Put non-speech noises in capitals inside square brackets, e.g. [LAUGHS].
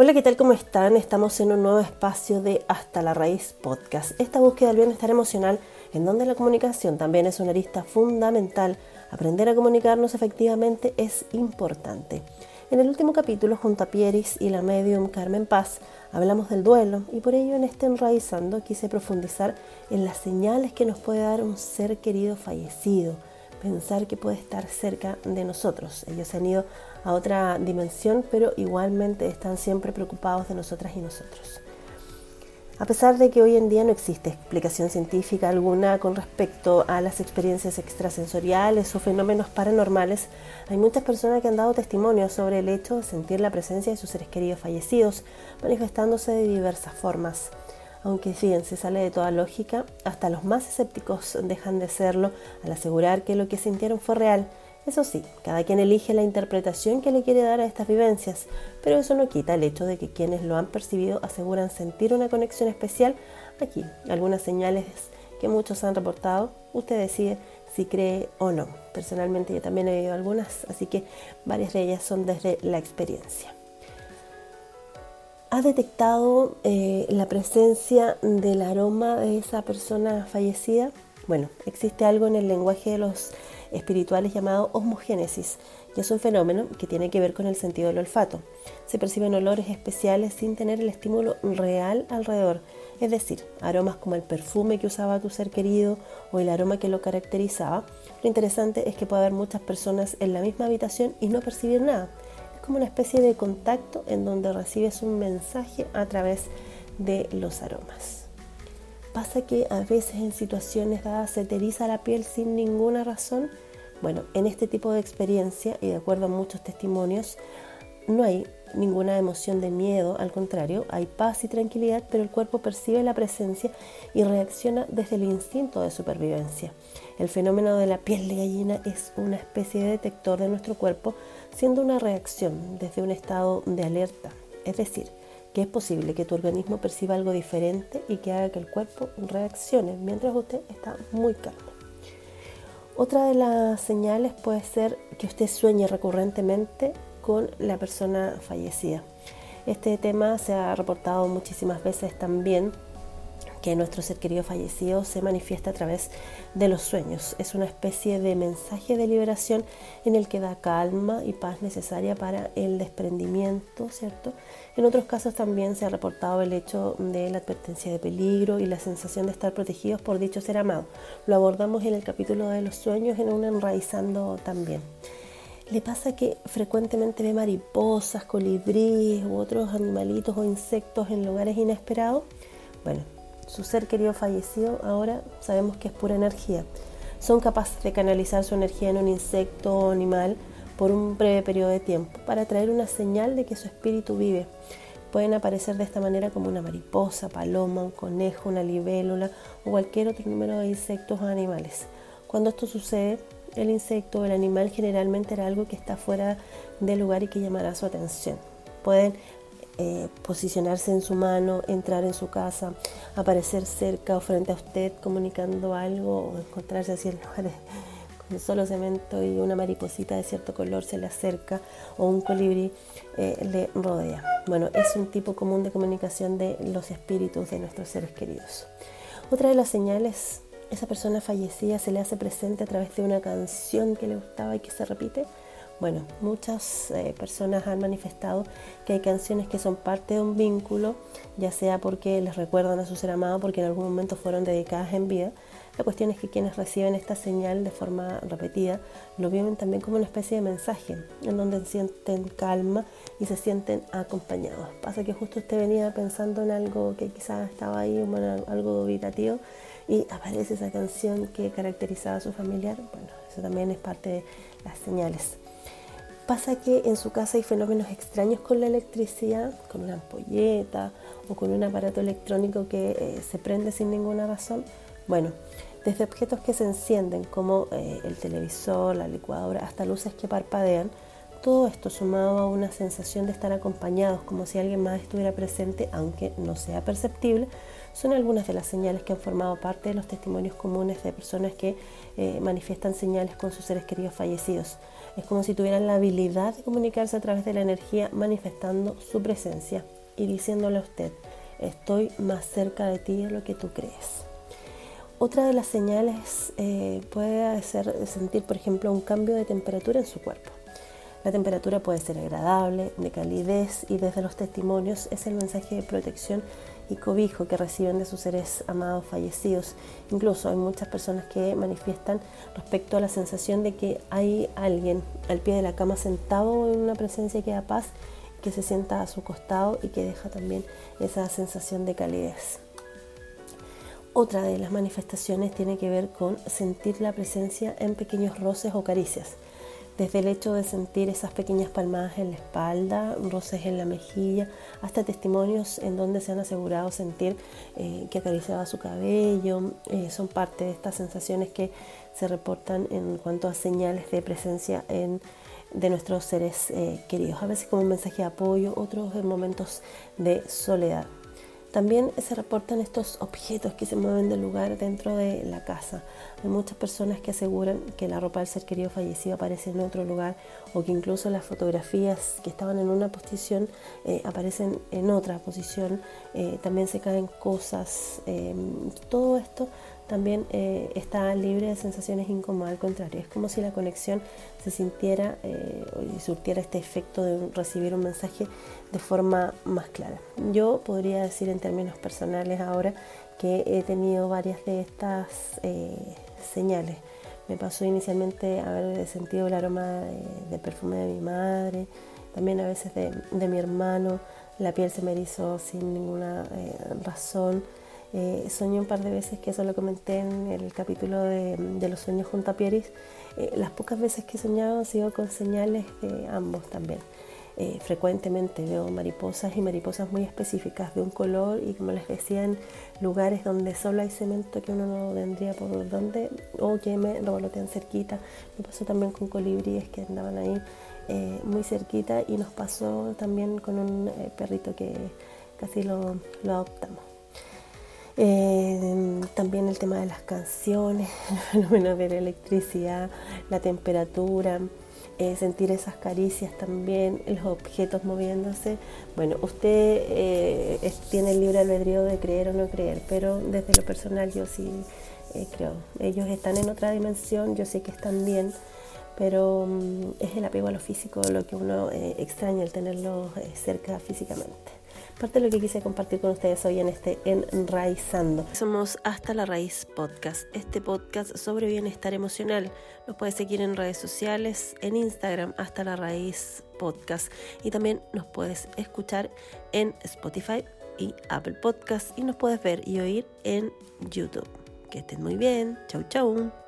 Hola, ¿qué tal? ¿Cómo están? Estamos en un nuevo espacio de Hasta la Raíz Podcast. Esta búsqueda del bienestar emocional en donde la comunicación también es una arista fundamental. Aprender a comunicarnos efectivamente es importante. En el último capítulo, junto a Pieris y la medium Carmen Paz, hablamos del duelo y por ello en este Enraizando quise profundizar en las señales que nos puede dar un ser querido fallecido, pensar que puede estar cerca de nosotros. Ellos han ido a otra dimensión, pero igualmente están siempre preocupados de nosotras y nosotros. A pesar de que hoy en día no existe explicación científica alguna con respecto a las experiencias extrasensoriales o fenómenos paranormales, hay muchas personas que han dado testimonio sobre el hecho de sentir la presencia de sus seres queridos fallecidos, manifestándose de diversas formas aunque fíjense, sale de toda lógica, hasta los más escépticos dejan de serlo al asegurar que lo que sintieron fue real. Eso sí, cada quien elige la interpretación que le quiere dar a estas vivencias, pero eso no quita el hecho de que quienes lo han percibido aseguran sentir una conexión especial. Aquí, algunas señales que muchos han reportado, usted decide si cree o no. Personalmente yo también he oído algunas, así que varias de ellas son desde la experiencia ha detectado eh, la presencia del aroma de esa persona fallecida? Bueno, existe algo en el lenguaje de los espirituales llamado osmogénesis, y es un fenómeno que tiene que ver con el sentido del olfato. Se perciben olores especiales sin tener el estímulo real alrededor, es decir, aromas como el perfume que usaba tu ser querido o el aroma que lo caracterizaba. Lo interesante es que puede haber muchas personas en la misma habitación y no percibir nada como una especie de contacto en donde recibes un mensaje a través de los aromas. Pasa que a veces en situaciones dadas se te eriza la piel sin ninguna razón. Bueno, en este tipo de experiencia y de acuerdo a muchos testimonios, no hay ninguna emoción de miedo, al contrario, hay paz y tranquilidad, pero el cuerpo percibe la presencia y reacciona desde el instinto de supervivencia. El fenómeno de la piel de gallina es una especie de detector de nuestro cuerpo, siendo una reacción desde un estado de alerta, es decir, es posible que tu organismo perciba algo diferente y que haga que el cuerpo reaccione mientras usted está muy calmo. Otra de las señales puede ser que usted sueñe recurrentemente con la persona fallecida. Este tema se ha reportado muchísimas veces también que nuestro ser querido fallecido se manifiesta a través de los sueños. Es una especie de mensaje de liberación en el que da calma y paz necesaria para el desprendimiento, ¿cierto? En otros casos también se ha reportado el hecho de la advertencia de peligro y la sensación de estar protegidos por dicho ser amado. Lo abordamos en el capítulo de los sueños en un enraizando también le pasa que frecuentemente ve mariposas, colibríes u otros animalitos o insectos en lugares inesperados. Bueno, su ser querido fallecido ahora sabemos que es pura energía. Son capaces de canalizar su energía en un insecto o animal por un breve periodo de tiempo para traer una señal de que su espíritu vive. Pueden aparecer de esta manera como una mariposa, paloma, un conejo, una libélula o cualquier otro número de insectos o animales. Cuando esto sucede, el insecto o el animal generalmente era algo que está fuera del lugar y que llamará su atención. Pueden eh, posicionarse en su mano, entrar en su casa, aparecer cerca o frente a usted comunicando algo o encontrarse así en [LAUGHS] lugares con solo cemento y una mariposita de cierto color se le acerca o un colibrí eh, le rodea. Bueno, es un tipo común de comunicación de los espíritus de nuestros seres queridos. Otra de las señales esa persona fallecida se le hace presente a través de una canción que le gustaba y que se repite. Bueno, muchas eh, personas han manifestado que hay canciones que son parte de un vínculo, ya sea porque les recuerdan a su ser amado, porque en algún momento fueron dedicadas en vida. La cuestión es que quienes reciben esta señal de forma repetida lo viven también como una especie de mensaje, en donde sienten calma y se sienten acompañados. Pasa que justo usted venía pensando en algo que quizás estaba ahí, algo dubitativo, y aparece esa canción que caracterizaba a su familiar, bueno, eso también es parte de las señales. Pasa que en su casa hay fenómenos extraños con la electricidad, con una ampolleta o con un aparato electrónico que eh, se prende sin ninguna razón. Bueno, desde objetos que se encienden como eh, el televisor, la licuadora, hasta luces que parpadean, Todo esto sumado a una sensación de estar acompañados, como si alguien más estuviera presente, aunque no sea perceptible, son algunas de las señales que han formado parte de los testimonios comunes de personas que eh, manifiestan señales con sus seres queridos fallecidos. Es como si tuvieran la habilidad de comunicarse a través de la energía manifestando su presencia y diciéndole a usted, estoy más cerca de ti de lo que tú crees. Otra de las señales eh, puede ser sentir, por ejemplo, un cambio de temperatura en su cuerpo. La temperatura puede ser agradable, de calidez y desde los testimonios es el mensaje de protección y cobijo que reciben de sus seres amados fallecidos. Incluso hay muchas personas que manifiestan respecto a la sensación de que hay alguien al pie de la cama sentado en una presencia que da paz, que se sienta a su costado y que deja también esa sensación de calidez. Otra de las manifestaciones tiene que ver con sentir la presencia en pequeños roces o caricias. Desde el hecho de sentir esas pequeñas palmadas en la espalda, roces en la mejilla, hasta testimonios en donde se han asegurado sentir eh, que acariciaba su cabello, eh, son parte de estas sensaciones que se reportan en cuanto a señales de presencia en, de nuestros seres eh, queridos, a veces como un mensaje de apoyo, otros en momentos de soledad. También se reportan estos objetos que se mueven del lugar dentro de la casa. Hay muchas personas que aseguran que la ropa del ser querido fallecido aparece en otro lugar o que incluso las fotografías que estaban en una posición eh, aparecen en otra posición. Eh, también se caen cosas. Eh, todo esto también eh, está libre de sensaciones incómodas, al contrario, es como si la conexión se sintiera eh, y surtiera este efecto de recibir un mensaje de forma más clara. Yo podría decir en términos personales ahora que he tenido varias de estas eh, señales. Me pasó inicialmente haber sentido el aroma de, perfume de mi madre, también a veces de, de, mi hermano, la piel se me erizó sin ninguna razón. Eh, soñé un par de veces, que eso lo comenté en el capítulo de, los sueños junto a Pieris. Eh, las pocas veces que he soñado han sido con señales de ambos también. Eh, frecuentemente veo mariposas y mariposas muy específicas de un color y como les decía en lugares donde solo hay cemento que uno no vendría por donde o que me revolotean cerquita. Me pasó también con colibríes que andaban ahí muy cerquita y nos pasó también con un perrito que casi lo adoptamos. Eh, también el tema de las canciones, [LAUGHS] el fenómeno de la electricidad, la temperatura, eh, sentir esas caricias también, los objetos moviéndose. Bueno, usted eh, tiene el libre albedrío de creer o no creer, pero desde lo personal yo sí creo. Ellos están en otra dimensión, yo sé que están bien, pero mm, es el apego a lo físico lo que uno extraña, el tenerlo cerca físicamente parte de lo que quise compartir con ustedes hoy en este Enraizando. Somos Hasta la Raíz Podcast, este podcast sobre bienestar emocional. Nos puedes seguir en redes sociales, en Instagram, Hasta la Raíz Podcast. Y también nos puedes escuchar en Spotify y Apple Podcast. Y nos puedes ver y oír en YouTube. Que estén muy bien. Chau, chau.